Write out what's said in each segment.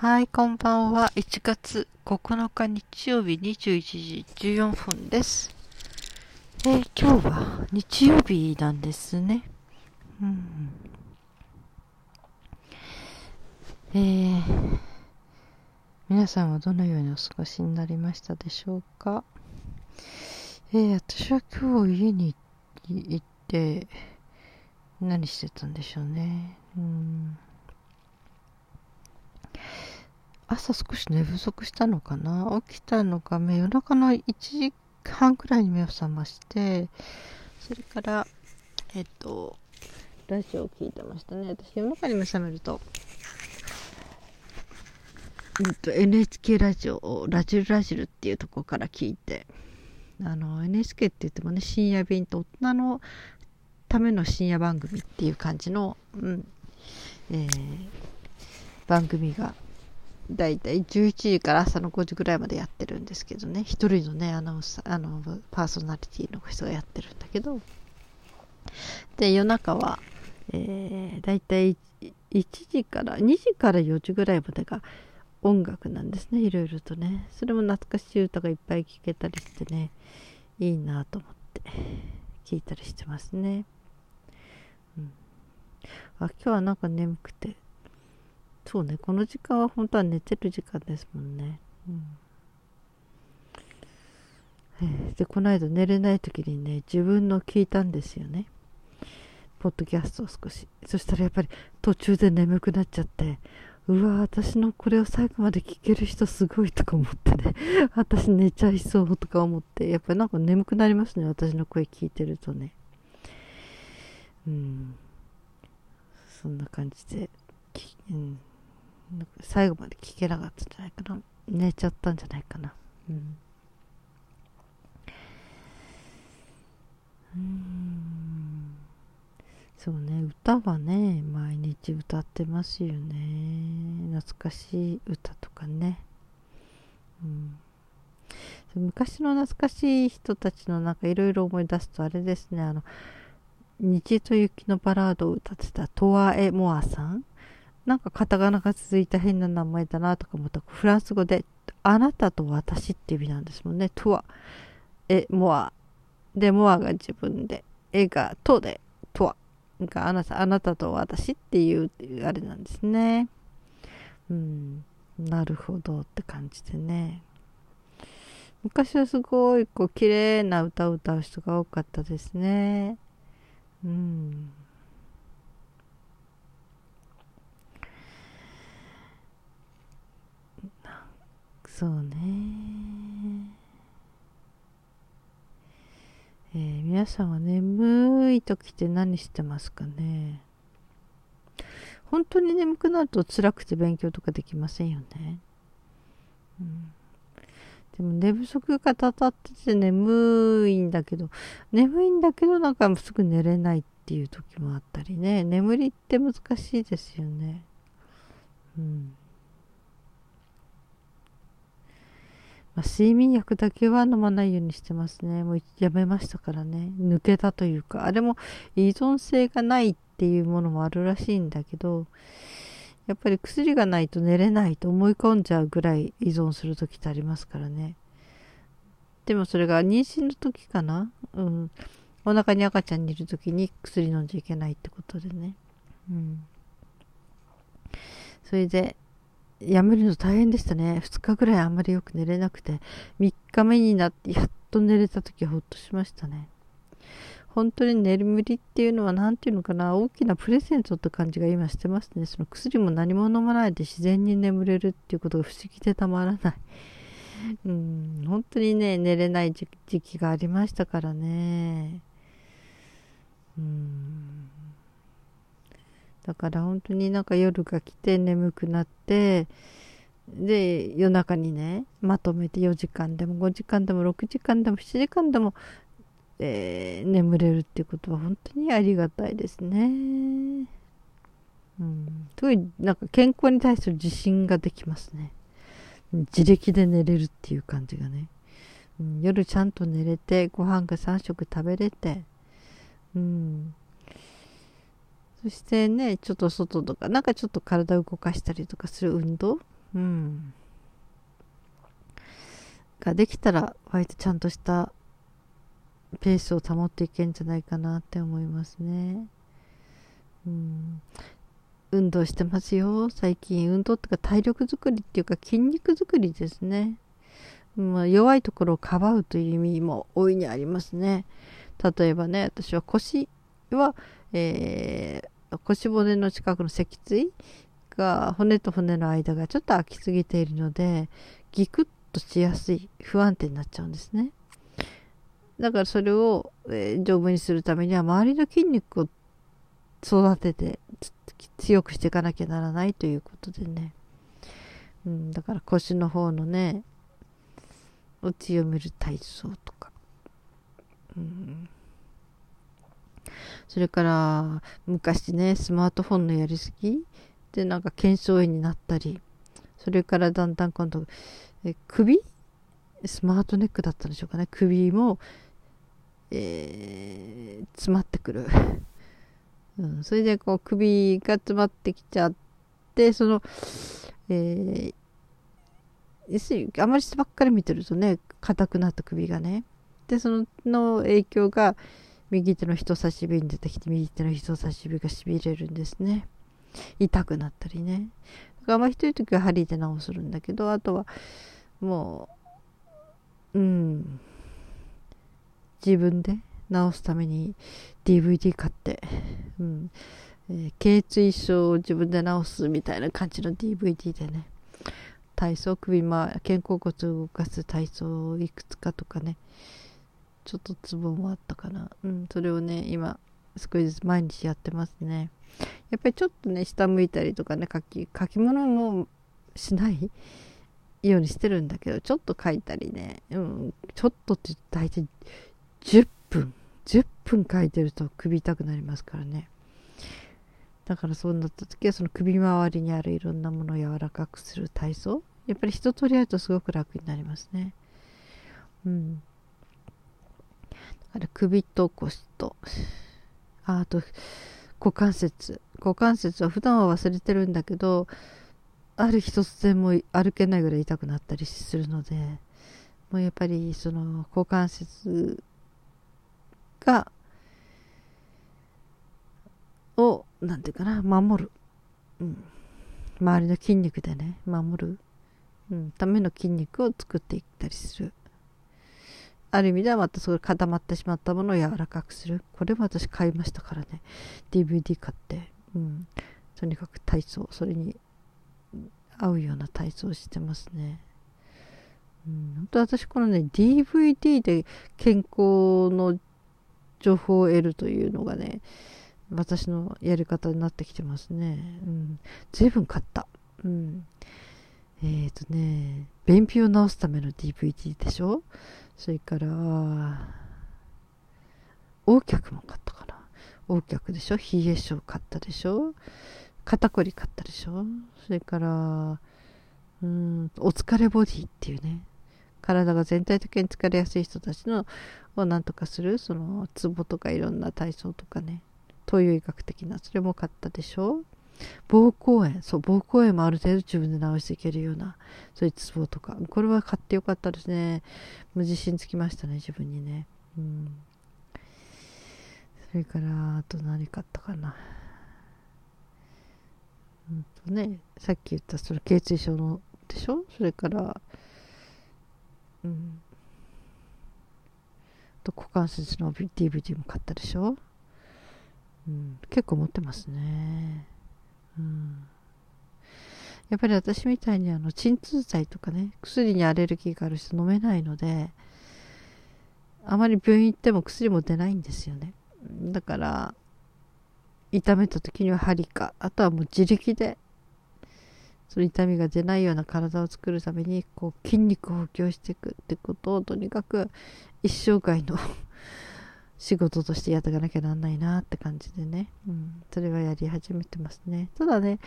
はい、こんばんは。1月9日日曜日21時14分です。えー今日は日曜日なんですね。うん。えー皆さんはどのようにお過ごしになりましたでしょうか？えー私は今日家に行って何してたんでしょうね。うん。朝少し寝不足したのかな？起きたのが夜中の1時半くらいに目を覚ましてそれからえっとラジオを聞いてましたね。私夜中に目覚めると,、うん、と NHK ラジオをラジルラジルっていうところから聞いてあの NHK って言ってもね深夜便と大人のための深夜番組っていう感じの、うんえー番組がだいたい11時から朝の5時ぐらいまでやってるんですけどね。一人のねアナウンサーあのパーソナリティの人がやってるんだけど。で夜中は、えー、だいたい1時から2時から4時ぐらいまでが音楽なんですね。いろいろとね。それも懐かしい歌がいっぱい聴けたりしてね。いいなと思って聞いたりしてますね、うん、あ今日はなんか眠くて。そうね、この時間は本当は寝てる時間ですもんね。うんえで、この間寝れない時にね、自分の聞いたんですよね。ポッドキャストを少し。そしたらやっぱり途中で眠くなっちゃって、うわ私のこれを最後まで聞ける人すごいとか思ってね、私寝ちゃいそうとか思って、やっぱりなんか眠くなりますね、私の声聞いてるとね。うん。そんな感じで、うん。最後まで聞けなかったんじゃないかな。寝ちゃったんじゃないかな。うん。うん。そうね。歌はね毎日歌ってますよね。懐かしい歌とかね。うん。昔の懐かしい人たちのなんかいろいろ思い出すとあれですね。あの虹と雪のバラードを歌ってたトワエモアさん。なんかカタカナが続いた変な名前だなとか思ったフランス語で「あなたと私」っていう意味なんですもんね。とは、え、モア。で、モアが自分で、えがとで、とは。があなた、あなたと私っていう、あれなんですね。うん、なるほどって感じでね。昔はすごい、こう、綺麗な歌を歌う人が多かったですね。うん。そうね。えー皆さんは眠い時って何してますかね？本当に眠くなると辛くて勉強とかできませんよね。うん、でも寝不足がたたってて眠いんだけど、眠いんだけどなんかすぐ寝れないっていう時もあったりね。眠りって難しいですよね。うん。まあ、睡眠薬だけは飲まないようにしてますね。もうやめましたからね。抜けたというか、あれも依存性がないっていうものもあるらしいんだけど、やっぱり薬がないと寝れないと思い込んじゃうぐらい依存する時ってありますからね。でもそれが妊娠の時かな？うん。お腹に赤ちゃんにいる時に薬飲んじゃいけないってことでね。うん。それで、やめるの大変でしたね。2日ぐらいあんまりよく寝れなくて、3日目になってやっと寝れた時はほっとしましたね。本当に眠りっていうのは何ていうのかな、大きなプレゼントって感じが今してますね。その薬も何も飲まないで自然に眠れるっていうことが不思議でたまらない。うん、本当にね、寝れない時期がありましたからね。うん。だから本当になんか夜が来て眠くなって、で、夜中にね、まとめて4時間でも5時間でも6時間でも7時間でも、えー眠れるってことは本当にありがたいですね。うん、すごいなんか健康に対する自信ができますね。自力で寝れるっていう感じがね。うん、夜ちゃんと寝れて、ご飯が3食食べれて、うん、そしてね、ちょっと外とか、なんかちょっと体を動かしたりとかする運動？うん。ができたら割とちゃんとしたペースを保っていけんじゃないかなって思いますね。うん、運動してますよ。最近運動ってか体力づくりっていうか筋肉づくりですね、まあ、弱いところをかばうという意味も大いにありますね。例えばね私は腰は、えー、腰骨の近くの脊椎が骨と骨の間がちょっと空きすぎているのでギクッとしやすい不安定になっちゃうんですね。だからそれを、えー、丈夫にするためには周りの筋肉を育てて強くしていかなきゃならないということでね、うん、だから腰の方のねを強める体操とか、うん、それから昔ねスマートフォンのやりすぎでなんか腱鞘炎になったりそれからだんだん今度え首？スマートネックだったんでしょうかね。首も、えー、詰まってくる。うん、それでこう首が詰まってきちゃってその、えー、あまりばっかり見てるとね硬くなった首がね。でそのの影響が右手の人差し指に出てきて右手の人差し指がしびれるんですね。痛くなったりね。だからあんまりひどい時は針で治するんだけどあとはもううん。自分で治すために DVD 買って、うん。えー、頸椎症を自分で治すみたいな感じの DVD でね。体操首、まあ、肩甲骨を動かす体操をいくつかとかね。ちょっとツボもあったかな、うん、それをね今少しずつ毎日やってますね。やっぱりちょっとね下向いたりとかね書き書き物もしないようにしてるんだけどちょっと書いたりね、うん、ちょっとって大体10分10分書いてると首痛くなりますからね。だからそうなった時はその首周りにあるいろんなものを柔らかくする体操。やっぱり一通りやるとすごく楽になりますね。うん。だから首と腰とああと股関節股関節は普段は忘れてるんだけどある日突然も歩けないぐらい痛くなったりするのでもうやっぱりその股関節が、を、なんていうかな、守る。うん。周りの筋肉でね、守る。うん、ための筋肉を作っていったりする。ある意味ではまたそれ固まってしまったものを柔らかくする。これも私買いましたからね。DVD 買って。うん。とにかく体操、それに合うような体操をしてますね。うん、本当私このね、DVD で健康の情報を得るというのがね、私のやり方になってきてますね。うん。随分買った。うん。えっ、ー、とね、便秘を治すための DVD でしょ？それから、横脚も買ったかな。横脚でしょ？冷え性買ったでしょ？肩こり買ったでしょ？それから、うん、お疲れボディっていうね、体が全体的に疲れやすい人たちのをなんとかするそのツボとかいろんな体操とかね。東洋医学的なそれも買ったでしょ？膀胱炎。そう膀胱炎もある程度自分で治していけるようなそういうツボとか。これは買ってよかったですね。もう自信つきましたね自分にね。うん。それからあと何買ったかな。うんとねさっき言ったその頚椎症のでしょ？それからうん、と股関節の DVD も買ったでしょ、うん、結構持ってますね、やっぱり私みたいにあの鎮痛剤とかね薬にアレルギーがある人飲めないのであまり病院行っても薬も出ないんですよね。だから痛めた時には針かあとはもう自力でその痛みが出ないような体を作るためにこう筋肉を補強していくってことをとにかく一生涯の仕事としてやっていかなきゃなんないなって感じでね、うん、それはやり始めてますね。ただね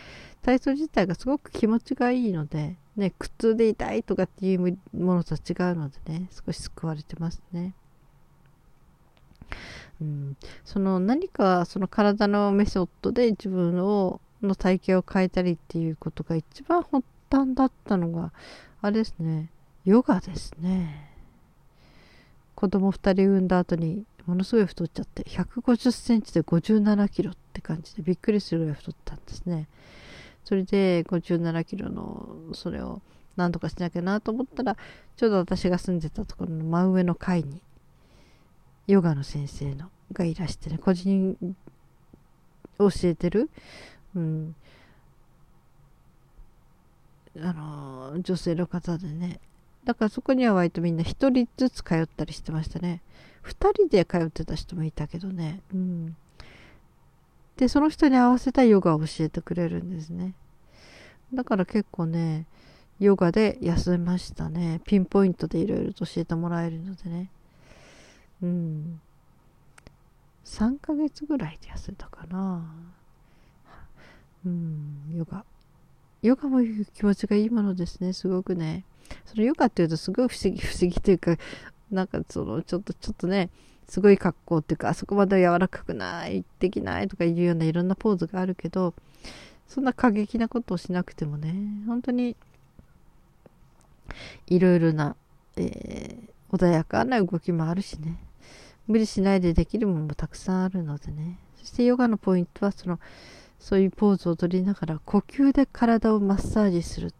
体操自体がすごく気持ちがいいのでね苦痛で痛いとかっていうものとは違うのでね少し救われてますね。うん、その何かその体のメソッドで自分をの体型を変えたりっていうことが一番ほった端だったのがあれですね。ヨガですね。子供2人産んだ後にものすごい太っちゃって150センチで57キロって感じでびっくりするぐらい太ったんですね。それで57キロのそれを何とかしなきゃなと思ったらちょうど私が住んでたところの真上の階にヨガの先生のがいらしてね個人教えてる、うん、あの女性の方でね。だからそこには割とみんな1人ずつ通ったりしてましたね。2人で通ってた人もいたけどね。うん。でその人に合わせたヨガを教えてくれるんですね。だから結構ねヨガで休めましたね。ピンポイントでいろいろと教えてもらえるのでね。うん。3ヶ月ぐらいで痩せたかな。うん。ヨガ。ヨガも気持ちがいいものですねすごくね。そのヨガっていうとすごい不思議不思議というかなんかそのちょっとちょっとねすごい格好っていうかあそこまで柔らかくないできないとかいうようないろんなポーズがあるけどそんな過激なことをしなくてもね本当にいろいろな、えー、穏やかな動きもあるしね。無理しないでできるものもたくさんあるのでね。そしてヨガのポイントはそのそういうポーズを取りながら呼吸で体をマッサージするっ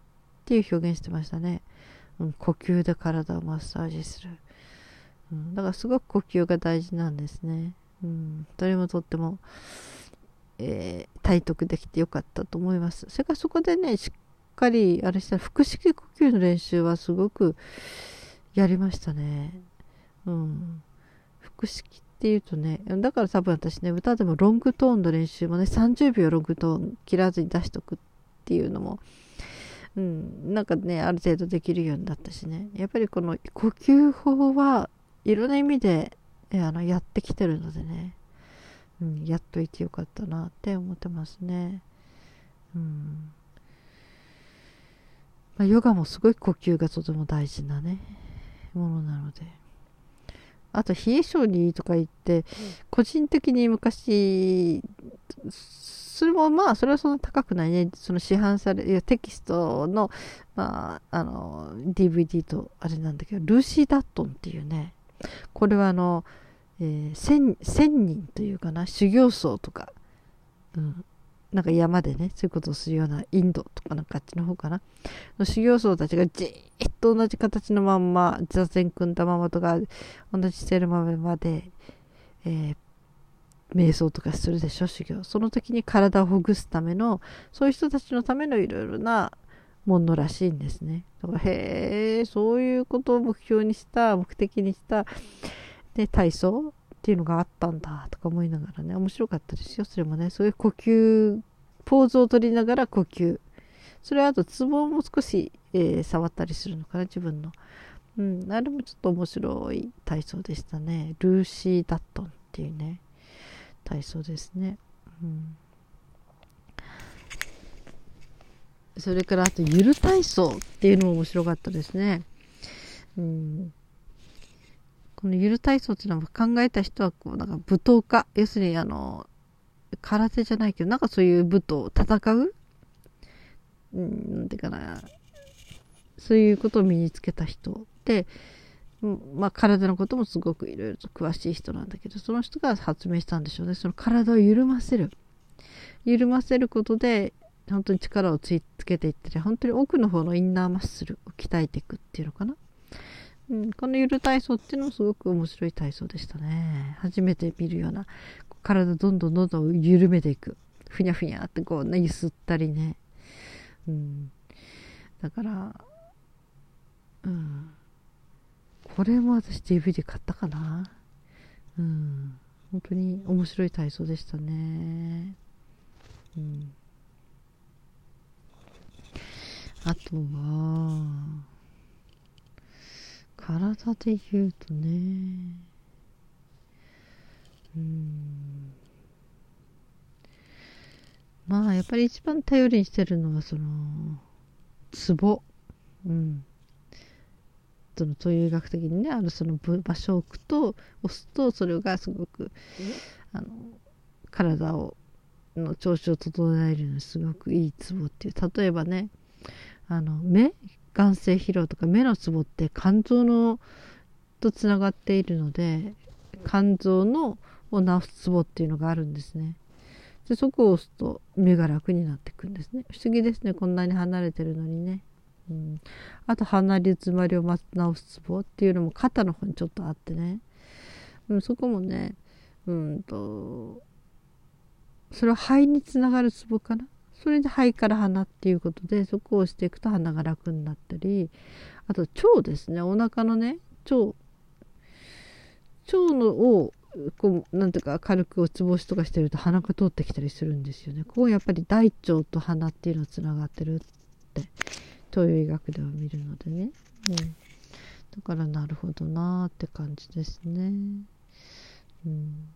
ていう表現してましたね、うん、呼吸で体をマッサージする、だからすごく呼吸が大事なんですね、うん、どれもとっても、えー、体得できてよかったと思います。それからそこでねしっかりあれしたら腹式呼吸の練習はすごくやりましたね。うん。腹式っていうとね、だから多分私ね、歌でもロングトーンの練習もね、30秒ロングトーン切らずに出しとくっていうのも、うん、なんかね、ある程度できるようになったしね、やっぱりこの呼吸法はいろんな意味であのやってきてるのでね、うん、やっといてよかったなって思ってますね。うんまあ、ヨガもすごい呼吸がとても大事なね、ものなので。あと冷え性にとか言って、個人的に昔それもまあそれはそんな高くないねその市販されるテキストの,、まあ、あの DVD とあれなんだけどルーシー・ダットンっていうねこれはあの、えー、千人というかな修行僧とか、うん、なんか山でね、そういうことをするようなインドとかなんかあっちの方かな。の修行僧たちがじーっと同じ形のまんま、座禅組んだままとか、同じしてるままで、えー、瞑想とかするでしょ、修行。その時に体をほぐすための、そういう人たちのためのいろいろなものらしいんですね。だから、へえ、そういうことを目標にした、目的にした、で、体操っていうのがあったんだとか思いながらね面白かったですよそれもね。そういう呼吸ポーズを取りながら呼吸。それはあとツボも少し、えー、触ったりするのかな自分の。うんあれもちょっと面白い体操でしたね。ルーシー・ダットンっていうね体操ですね。うん。それからあとゆる体操っていうのも面白かったですね。うん。このゆる体操っていうのは考えた人はこうなんか舞踏家。要するにあの空手じゃないけどなんかそういう武闘戦う。うんなんていうかな。そういうことを身につけた人で、まあ、体のこともすごくいろいろと詳しい人なんだけどその人が発明したんでしょうね。その体を緩ませる。緩ませることで本当に力をつけていって本当に奥の方のインナーマッスルを鍛えていくっていうのかなうん、このゆる体操っていうのもすごく面白い体操でしたね。初めて見るような、体どんどんどんどん緩めていく。ふにゃふにゃってこうね、ゆすったりね。うん。だから、うん。これも私 DVD 買ったかな。うん。本当に面白い体操でしたね。うん。あとは、体で言うとね。うん。まあやっぱり一番頼りにしてるのはそのツボうん。その東洋医学的にねあるその場所を置くと押すとそれがすごくあの体をの調子を整えるのにすごくいいツボっていう。例えばねあの目眼性疲労とか目のツボって肝臓のとつながっているので肝臓のを治すツボっていうのがあるんですね。でそこを押すと目が楽になっていくんですね。不思議ですねこんなに離れてるのにね。うん、あと鼻に詰まりを治すツボっていうのも肩の方にちょっとあってね、うん、そこもねうんとそれは肺につながるツボかな？それで肺から鼻っていうことでそこを押していくと鼻が楽になったりあと腸ですね。お腹のね腸腸のをこうなんていうか軽くおつぼしとかしてると鼻が通ってきたりするんですよね。ここやっぱり大腸と鼻っていうのがつながってるって東洋医学では見るのでね、うん、だからなるほどなーって感じですね。うん。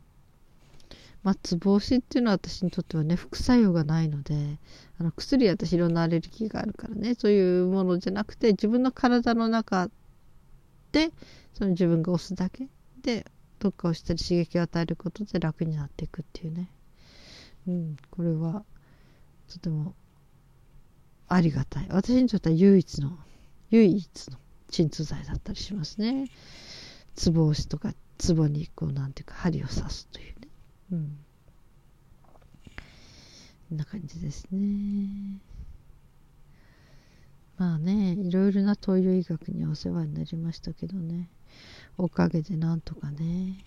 まあ、つぼ押しっていうのは私にとってはね副作用がないのであの薬私いろんなアレルギーがあるからねそういうものじゃなくて自分の体の中でその自分が押すだけでどっかをしたり刺激を与えることで楽になっていくっていうね、うん、これはとてもありがたい。私にとっては唯一の唯一の鎮痛剤だったりしますね。ツボ押しとかツボにこうなんていうか針を刺すという。うん。こんな感じですね。まあねいろいろな東洋医学にお世話になりましたけどね。おかげでなんとかね、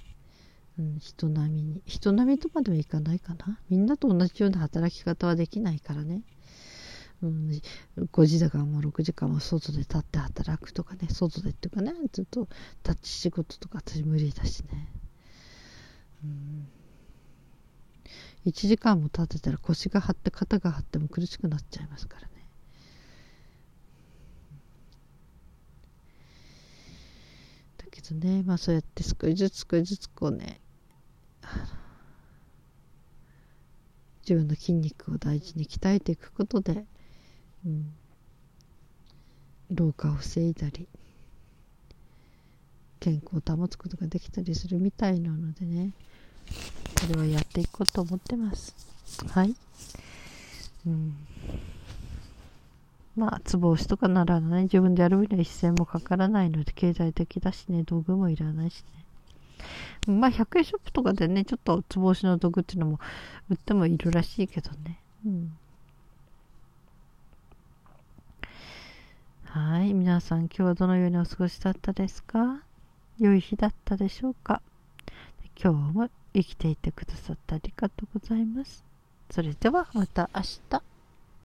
うん、人並みに。人並みとまではいかないかな。みんなと同じような働き方はできないからね。うん、5時だからもう6時間も外で立って働くとかね。外でっていうかねずっと立ち仕事とか私無理だしね、うん、1時間も立ってたら腰が張って肩が張っても苦しくなっちゃいますからね。だけどねまあそうやって少しずつ少しずつこうね自分の筋肉を大事に鍛えていくことでうん、老化を防いだり健康を保つことができたりするみたいなのでね。これはやっていこうと思ってます。はい、うん、まあつぼ押しとかならね自分でやる分には一銭もかからないので経済的だしね。道具もいらないしね。まあ100円ショップとかでねちょっとつぼ押しの道具っていうのも売ってもいるらしいけどね。うん。はい。皆さん、今日はどのようにお過ごしだったですか？良い日だったでしょうか？今日も生きていてくださってありがとうございます。それではまた明日。